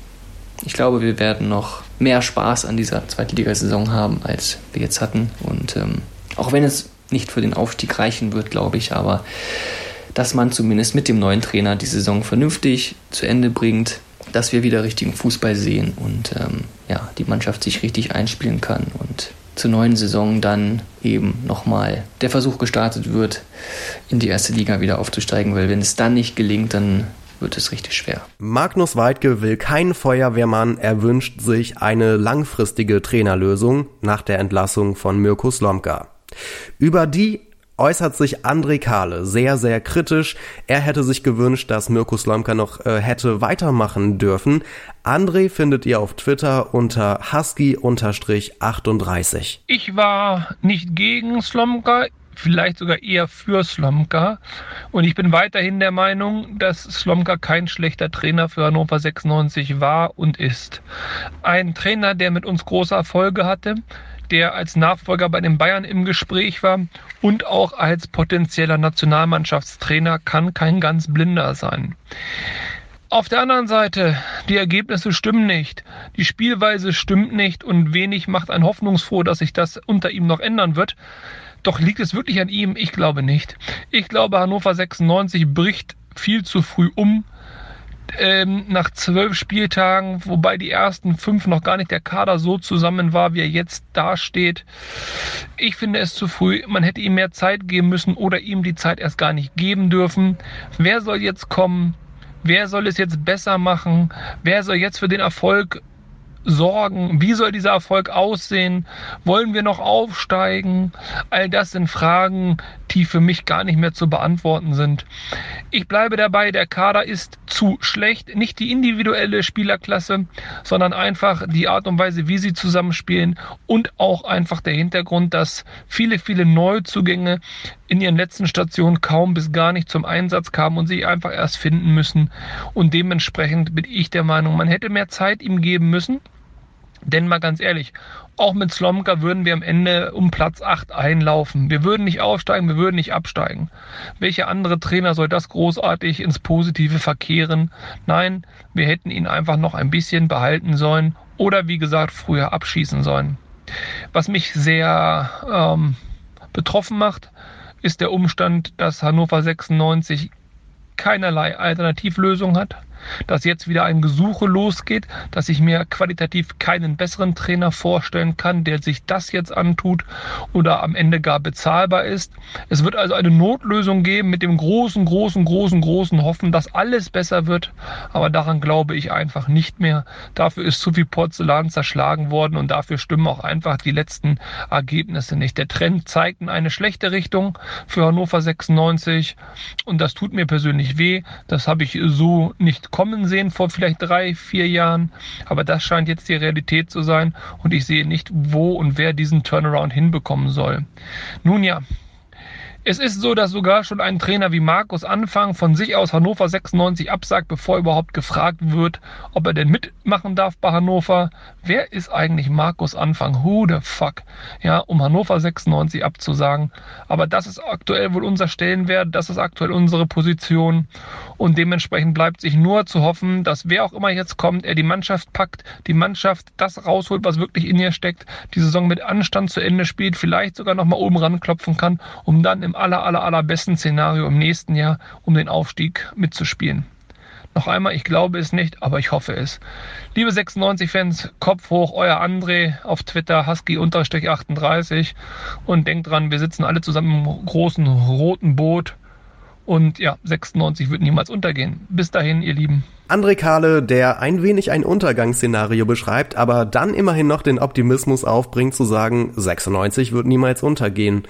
ich glaube, wir werden noch mehr Spaß an dieser Zweitligasaison haben, als wir jetzt hatten. Und ähm, auch wenn es nicht für den Aufstieg reichen wird, glaube ich, aber dass man zumindest mit dem neuen Trainer die Saison vernünftig zu Ende bringt, dass wir wieder richtigen Fußball sehen und ähm, ja, die Mannschaft sich richtig einspielen kann und zur neuen Saison dann eben nochmal der Versuch gestartet wird, in die erste Liga wieder aufzusteigen, weil wenn es dann nicht gelingt, dann wird es richtig schwer. Magnus Weidke will keinen Feuerwehrmann, er wünscht sich eine langfristige Trainerlösung nach der Entlassung von Mirko Slomka. Über die äußert sich André Kahle sehr, sehr kritisch. Er hätte sich gewünscht, dass Mirko Slomka noch äh, hätte weitermachen dürfen. André findet ihr auf Twitter unter husky-38. Ich war nicht gegen Slomka, vielleicht sogar eher für Slomka. Und ich bin weiterhin der Meinung, dass Slomka kein schlechter Trainer für Hannover 96 war und ist. Ein Trainer, der mit uns große Erfolge hatte, der als Nachfolger bei den Bayern im Gespräch war und auch als potenzieller Nationalmannschaftstrainer kann kein ganz blinder sein. Auf der anderen Seite, die Ergebnisse stimmen nicht, die Spielweise stimmt nicht und wenig macht einen hoffnungsfroh, dass sich das unter ihm noch ändern wird. Doch liegt es wirklich an ihm? Ich glaube nicht. Ich glaube, Hannover 96 bricht viel zu früh um ähm, nach zwölf Spieltagen, wobei die ersten fünf noch gar nicht der Kader so zusammen war, wie er jetzt dasteht. Ich finde es zu früh. Man hätte ihm mehr Zeit geben müssen oder ihm die Zeit erst gar nicht geben dürfen. Wer soll jetzt kommen? Wer soll es jetzt besser machen? Wer soll jetzt für den Erfolg sorgen? Wie soll dieser Erfolg aussehen? Wollen wir noch aufsteigen? All das sind Fragen, die für mich gar nicht mehr zu beantworten sind. Ich bleibe dabei, der Kader ist zu schlecht. Nicht die individuelle Spielerklasse, sondern einfach die Art und Weise, wie sie zusammenspielen und auch einfach der Hintergrund, dass viele, viele Neuzugänge in ihren letzten Stationen kaum bis gar nicht zum Einsatz kamen und sich einfach erst finden müssen. Und dementsprechend bin ich der Meinung, man hätte mehr Zeit ihm geben müssen. Denn mal ganz ehrlich, auch mit Slomka würden wir am Ende um Platz 8 einlaufen. Wir würden nicht aufsteigen, wir würden nicht absteigen. Welcher andere Trainer soll das großartig ins Positive verkehren? Nein, wir hätten ihn einfach noch ein bisschen behalten sollen oder wie gesagt früher abschießen sollen. Was mich sehr ähm, betroffen macht, ist der Umstand, dass Hannover 96 keinerlei Alternativlösung hat dass jetzt wieder ein Gesuche losgeht, dass ich mir qualitativ keinen besseren Trainer vorstellen kann, der sich das jetzt antut oder am Ende gar bezahlbar ist. Es wird also eine Notlösung geben mit dem großen, großen, großen, großen Hoffen, dass alles besser wird. Aber daran glaube ich einfach nicht mehr. Dafür ist zu viel Porzellan zerschlagen worden und dafür stimmen auch einfach die letzten Ergebnisse nicht. Der Trend zeigt in eine schlechte Richtung für Hannover 96 und das tut mir persönlich weh. Das habe ich so nicht kommen sehen vor vielleicht drei, vier Jahren. Aber das scheint jetzt die Realität zu sein und ich sehe nicht, wo und wer diesen Turnaround hinbekommen soll. Nun ja, es ist so, dass sogar schon ein Trainer wie Markus Anfang von sich aus Hannover 96 absagt, bevor überhaupt gefragt wird, ob er denn mitmachen darf bei Hannover. Wer ist eigentlich Markus Anfang? Who the fuck? Ja, um Hannover 96 abzusagen. Aber das ist aktuell wohl unser Stellenwert, das ist aktuell unsere Position. Und dementsprechend bleibt sich nur zu hoffen, dass wer auch immer jetzt kommt, er die Mannschaft packt, die Mannschaft das rausholt, was wirklich in ihr steckt, die Saison mit Anstand zu Ende spielt, vielleicht sogar nochmal oben ranklopfen kann, um dann im aller, aller, allerbesten Szenario im nächsten Jahr um den Aufstieg mitzuspielen. Noch einmal, ich glaube es nicht, aber ich hoffe es. Liebe 96-Fans, Kopf hoch, euer André auf Twitter, Husky-38 und denkt dran, wir sitzen alle zusammen im großen roten Boot und ja, 96 wird niemals untergehen. Bis dahin, ihr Lieben. André Kahle, der ein wenig ein Untergangsszenario beschreibt, aber dann immerhin noch den Optimismus aufbringt zu sagen, 96 wird niemals untergehen.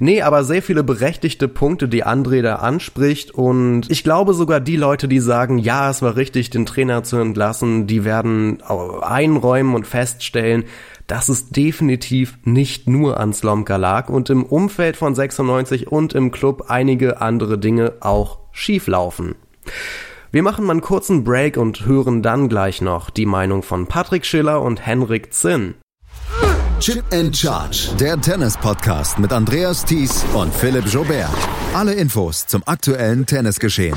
Nee, aber sehr viele berechtigte Punkte, die André da anspricht und ich glaube sogar die Leute, die sagen, ja, es war richtig, den Trainer zu entlassen, die werden einräumen und feststellen, dass es definitiv nicht nur an Slomka lag und im Umfeld von 96 und im Club einige andere Dinge auch schief laufen. Wir machen mal einen kurzen Break und hören dann gleich noch die Meinung von Patrick Schiller und Henrik Zinn. Chip and Charge, der Tennis-Podcast mit Andreas Thies und Philipp Jobert. Alle Infos zum aktuellen Tennisgeschehen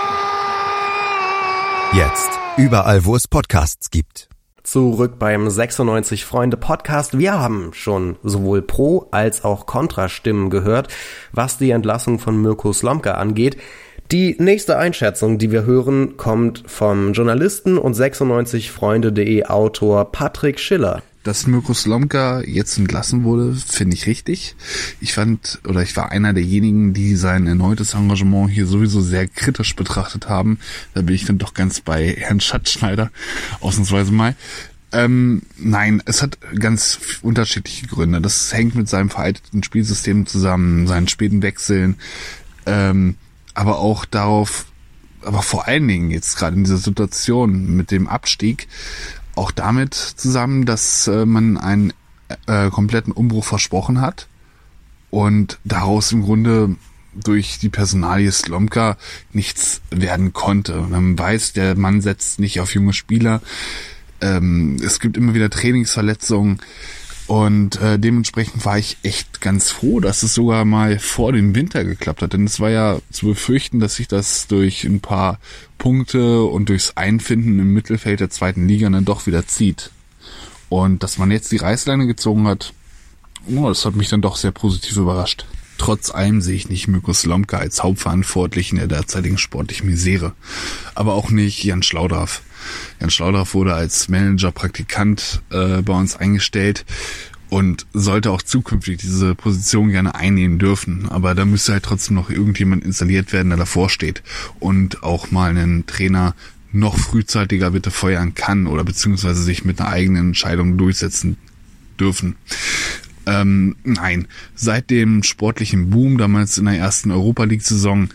Jetzt. Überall, wo es Podcasts gibt. Zurück beim 96 Freunde Podcast. Wir haben schon sowohl Pro als auch Kontrastimmen gehört, was die Entlassung von Mirko Slomka angeht. Die nächste Einschätzung, die wir hören, kommt vom Journalisten und 96freunde.de Autor Patrick Schiller. Dass Mirko Slomka jetzt entlassen wurde, finde ich richtig. Ich fand, oder ich war einer derjenigen, die sein erneutes Engagement hier sowieso sehr kritisch betrachtet haben. Da bin ich dann doch ganz bei Herrn Schatzschneider, ausnahmsweise mal. Ähm, nein, es hat ganz unterschiedliche Gründe. Das hängt mit seinem veralteten Spielsystem zusammen, seinen späten Wechseln, ähm, aber auch darauf, aber vor allen Dingen jetzt gerade in dieser Situation mit dem Abstieg, auch damit zusammen, dass äh, man einen äh, kompletten Umbruch versprochen hat und daraus im Grunde durch die Personalie Slomka nichts werden konnte. Man weiß, der Mann setzt nicht auf junge Spieler. Ähm, es gibt immer wieder Trainingsverletzungen. Und äh, dementsprechend war ich echt ganz froh, dass es sogar mal vor dem Winter geklappt hat. Denn es war ja zu befürchten, dass sich das durch ein paar Punkte und durchs Einfinden im Mittelfeld der zweiten Liga dann doch wieder zieht. Und dass man jetzt die Reißleine gezogen hat, oh, das hat mich dann doch sehr positiv überrascht. Trotz allem sehe ich nicht Mirko Slomka als Hauptverantwortlichen der derzeitigen sportlichen Misere. Aber auch nicht Jan Schlaudraff. Jan Schlaudraff wurde als Manager-Praktikant äh, bei uns eingestellt und sollte auch zukünftig diese Position gerne einnehmen dürfen. Aber da müsste halt trotzdem noch irgendjemand installiert werden, der davor steht und auch mal einen Trainer noch frühzeitiger bitte feuern kann oder beziehungsweise sich mit einer eigenen Entscheidung durchsetzen dürfen. Ähm, nein, seit dem sportlichen Boom damals in der ersten Europa League-Saison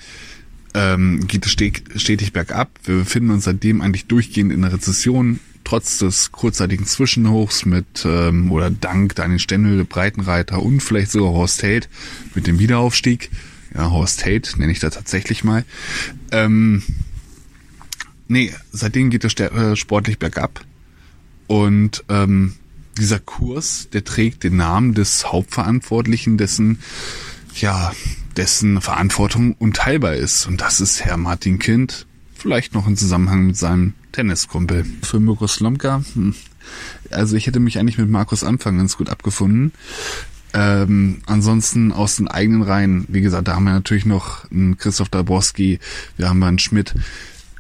ähm, geht es stetig bergab. Wir befinden uns seitdem eigentlich durchgehend in der Rezession, trotz des kurzzeitigen Zwischenhochs mit ähm, oder dank Daniel Stendel, Breitenreiter und vielleicht sogar Horst Held mit dem Wiederaufstieg. Ja, Horst Held nenne ich da tatsächlich mal. Ähm, nee, seitdem geht es äh, sportlich bergab. Und ähm, dieser Kurs, der trägt den Namen des Hauptverantwortlichen, dessen, ja, dessen Verantwortung unteilbar ist. Und das ist Herr Martin Kind, vielleicht noch im Zusammenhang mit seinem Tenniskumpel. Für Mirko Slomka, hm. also ich hätte mich eigentlich mit Markus Anfang ganz gut abgefunden. Ähm, ansonsten aus den eigenen Reihen, wie gesagt, da haben wir natürlich noch einen Christoph Dabrowski, wir haben einen Schmidt.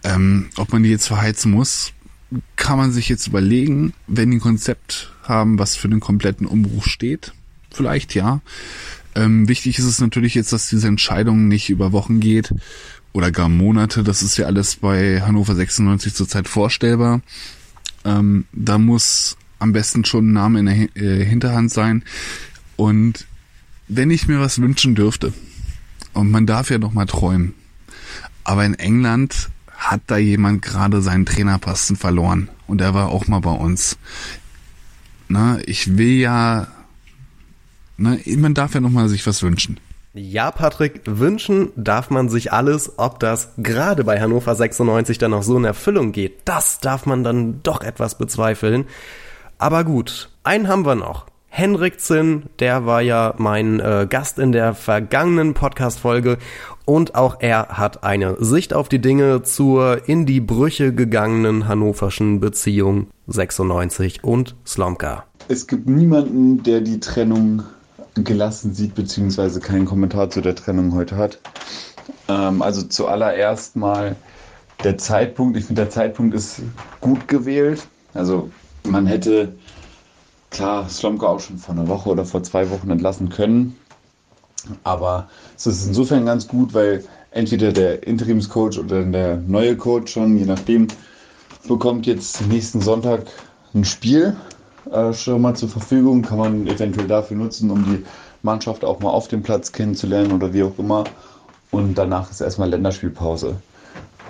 Ähm, ob man die jetzt verheizen muss, kann man sich jetzt überlegen, wenn die ein Konzept haben, was für den kompletten Umbruch steht. Vielleicht ja. Ähm, wichtig ist es natürlich jetzt, dass diese Entscheidung nicht über Wochen geht oder gar Monate. Das ist ja alles bei Hannover 96 zurzeit vorstellbar. Ähm, da muss am besten schon ein Name in der äh, Hinterhand sein. Und wenn ich mir was wünschen dürfte, und man darf ja noch mal träumen, aber in England hat da jemand gerade seinen Trainerposten verloren und er war auch mal bei uns. Na, ich will ja, na, man darf ja noch mal sich was wünschen. Ja, Patrick, wünschen darf man sich alles, ob das gerade bei Hannover 96 dann noch so in Erfüllung geht. Das darf man dann doch etwas bezweifeln. Aber gut, einen haben wir noch. Henrik Zinn, der war ja mein äh, Gast in der vergangenen Podcast-Folge und auch er hat eine Sicht auf die Dinge zur in die Brüche gegangenen hannoverschen Beziehung 96 und Slomka. Es gibt niemanden, der die Trennung gelassen sieht, beziehungsweise keinen Kommentar zu der Trennung heute hat. Ähm, also zuallererst mal der Zeitpunkt. Ich finde, der Zeitpunkt ist gut gewählt. Also man hätte klar Slomka auch schon vor einer Woche oder vor zwei Wochen entlassen können. Aber es ist insofern ganz gut, weil entweder der Interimscoach oder der neue Coach schon, je nachdem, bekommt jetzt nächsten Sonntag ein Spiel äh, mal zur Verfügung. Kann man eventuell dafür nutzen, um die Mannschaft auch mal auf dem Platz kennenzulernen oder wie auch immer. Und danach ist erstmal Länderspielpause.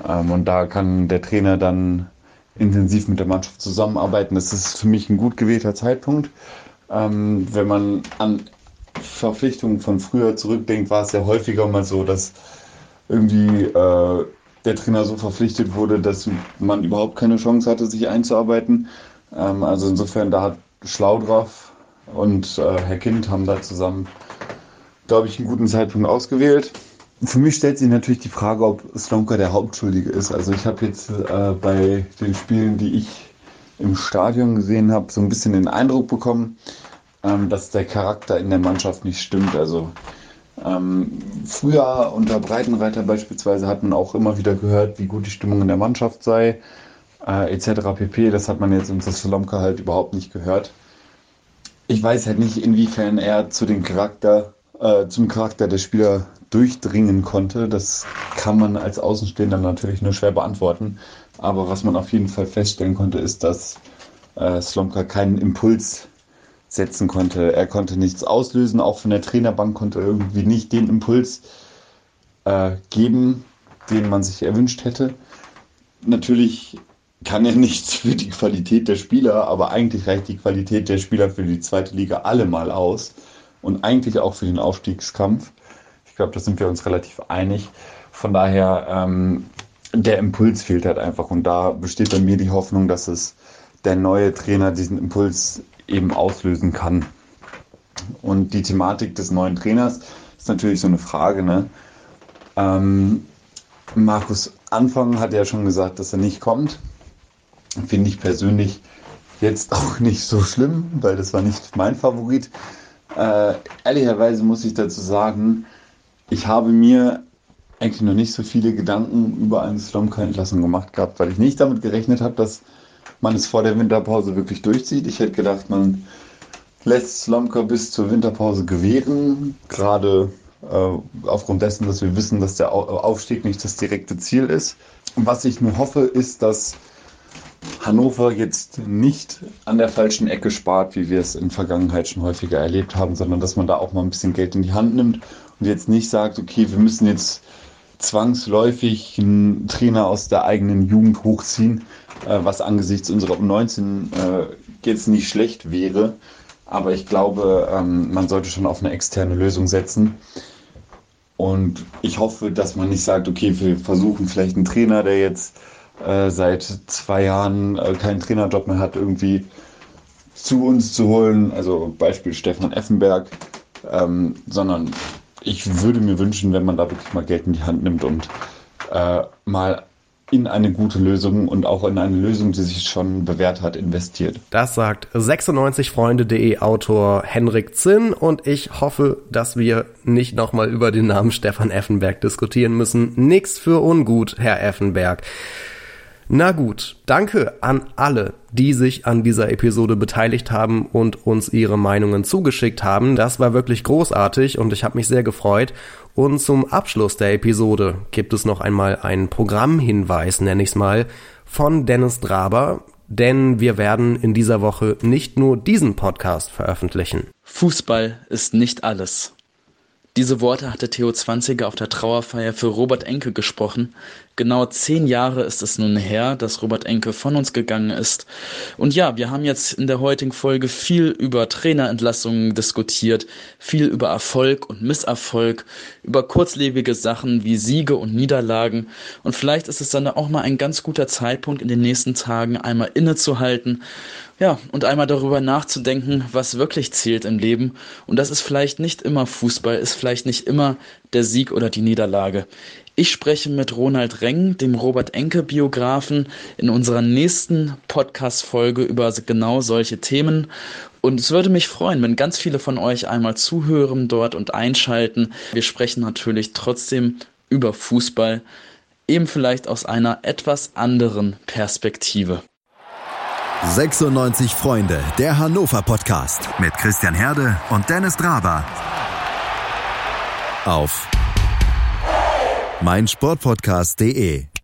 Ähm, und da kann der Trainer dann intensiv mit der Mannschaft zusammenarbeiten. Das ist für mich ein gut gewählter Zeitpunkt. Ähm, wenn man an Verpflichtungen von früher zurückdenkt, war es ja häufiger mal so, dass irgendwie äh, der Trainer so verpflichtet wurde, dass man überhaupt keine Chance hatte, sich einzuarbeiten. Ähm, also insofern, da hat Schlaudraff und äh, Herr Kind haben da zusammen, glaube ich, einen guten Zeitpunkt ausgewählt. Für mich stellt sich natürlich die Frage, ob Slomka der Hauptschuldige ist. Also ich habe jetzt äh, bei den Spielen, die ich im Stadion gesehen habe, so ein bisschen den Eindruck bekommen, ähm, dass der Charakter in der Mannschaft nicht stimmt. Also ähm, früher unter Breitenreiter beispielsweise hat man auch immer wieder gehört, wie gut die Stimmung in der Mannschaft sei, äh, etc. pp. Das hat man jetzt unter Slomka halt überhaupt nicht gehört. Ich weiß halt nicht, inwiefern er zu dem Charakter, äh, zum Charakter der Spieler durchdringen konnte. Das kann man als Außenstehender natürlich nur schwer beantworten. Aber was man auf jeden Fall feststellen konnte, ist, dass äh, Slomka keinen Impuls setzen konnte. Er konnte nichts auslösen, auch von der Trainerbank konnte er irgendwie nicht den Impuls äh, geben, den man sich erwünscht hätte. Natürlich kann er nichts für die Qualität der Spieler, aber eigentlich reicht die Qualität der Spieler für die zweite Liga allemal aus und eigentlich auch für den Aufstiegskampf. Ich glaube, da sind wir uns relativ einig. Von daher, ähm, der Impuls fehlt halt einfach. Und da besteht bei mir die Hoffnung, dass es der neue Trainer diesen Impuls eben auslösen kann. Und die Thematik des neuen Trainers ist natürlich so eine Frage. Ne? Ähm, Markus Anfang hat ja schon gesagt, dass er nicht kommt. Finde ich persönlich jetzt auch nicht so schlimm, weil das war nicht mein Favorit. Äh, ehrlicherweise muss ich dazu sagen, ich habe mir eigentlich noch nicht so viele Gedanken über eine Slomka-Entlassung gemacht gehabt, weil ich nicht damit gerechnet habe, dass man es vor der Winterpause wirklich durchzieht. Ich hätte gedacht, man lässt Slomka bis zur Winterpause gewähren, gerade äh, aufgrund dessen, dass wir wissen, dass der Aufstieg nicht das direkte Ziel ist. Und was ich nur hoffe, ist, dass Hannover jetzt nicht an der falschen Ecke spart, wie wir es in Vergangenheit schon häufiger erlebt haben, sondern dass man da auch mal ein bisschen Geld in die Hand nimmt und jetzt nicht sagt, okay, wir müssen jetzt zwangsläufig einen Trainer aus der eigenen Jugend hochziehen, äh, was angesichts unserer U19 äh, jetzt nicht schlecht wäre. Aber ich glaube, ähm, man sollte schon auf eine externe Lösung setzen. Und ich hoffe, dass man nicht sagt, okay, wir versuchen vielleicht einen Trainer, der jetzt äh, seit zwei Jahren äh, keinen Trainerjob mehr hat, irgendwie zu uns zu holen. Also Beispiel Stefan Effenberg. Ähm, sondern ich würde mir wünschen, wenn man da wirklich mal Geld in die Hand nimmt und äh, mal in eine gute Lösung und auch in eine Lösung, die sich schon bewährt hat, investiert. Das sagt 96freunde.de Autor Henrik Zinn und ich hoffe, dass wir nicht nochmal über den Namen Stefan Effenberg diskutieren müssen. Nix für ungut, Herr Effenberg. Na gut, danke an alle, die sich an dieser Episode beteiligt haben und uns ihre Meinungen zugeschickt haben. Das war wirklich großartig und ich habe mich sehr gefreut. Und zum Abschluss der Episode gibt es noch einmal einen Programmhinweis, nenne ich es mal, von Dennis Draber, denn wir werden in dieser Woche nicht nur diesen Podcast veröffentlichen. Fußball ist nicht alles. Diese Worte hatte Theo Zwanziger auf der Trauerfeier für Robert Enke gesprochen. Genau zehn Jahre ist es nun her, dass Robert Enke von uns gegangen ist. Und ja, wir haben jetzt in der heutigen Folge viel über Trainerentlassungen diskutiert, viel über Erfolg und Misserfolg, über kurzlebige Sachen wie Siege und Niederlagen. Und vielleicht ist es dann auch mal ein ganz guter Zeitpunkt in den nächsten Tagen einmal innezuhalten ja, und einmal darüber nachzudenken, was wirklich zählt im Leben. Und das ist vielleicht nicht immer Fußball, ist vielleicht nicht immer der Sieg oder die Niederlage. Ich spreche mit Ronald Reng, dem Robert Enke Biografen, in unserer nächsten Podcast-Folge über genau solche Themen. Und es würde mich freuen, wenn ganz viele von euch einmal zuhören dort und einschalten. Wir sprechen natürlich trotzdem über Fußball, eben vielleicht aus einer etwas anderen Perspektive. 96 Freunde, der Hannover Podcast mit Christian Herde und Dennis Draber. Auf meinsportpodcast.de